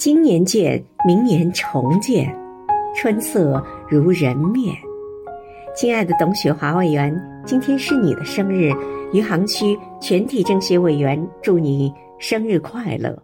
今年见明年重见春色如人面。亲爱的董雪华委员今天是你的生日余杭区全体政协委员祝你生日快乐。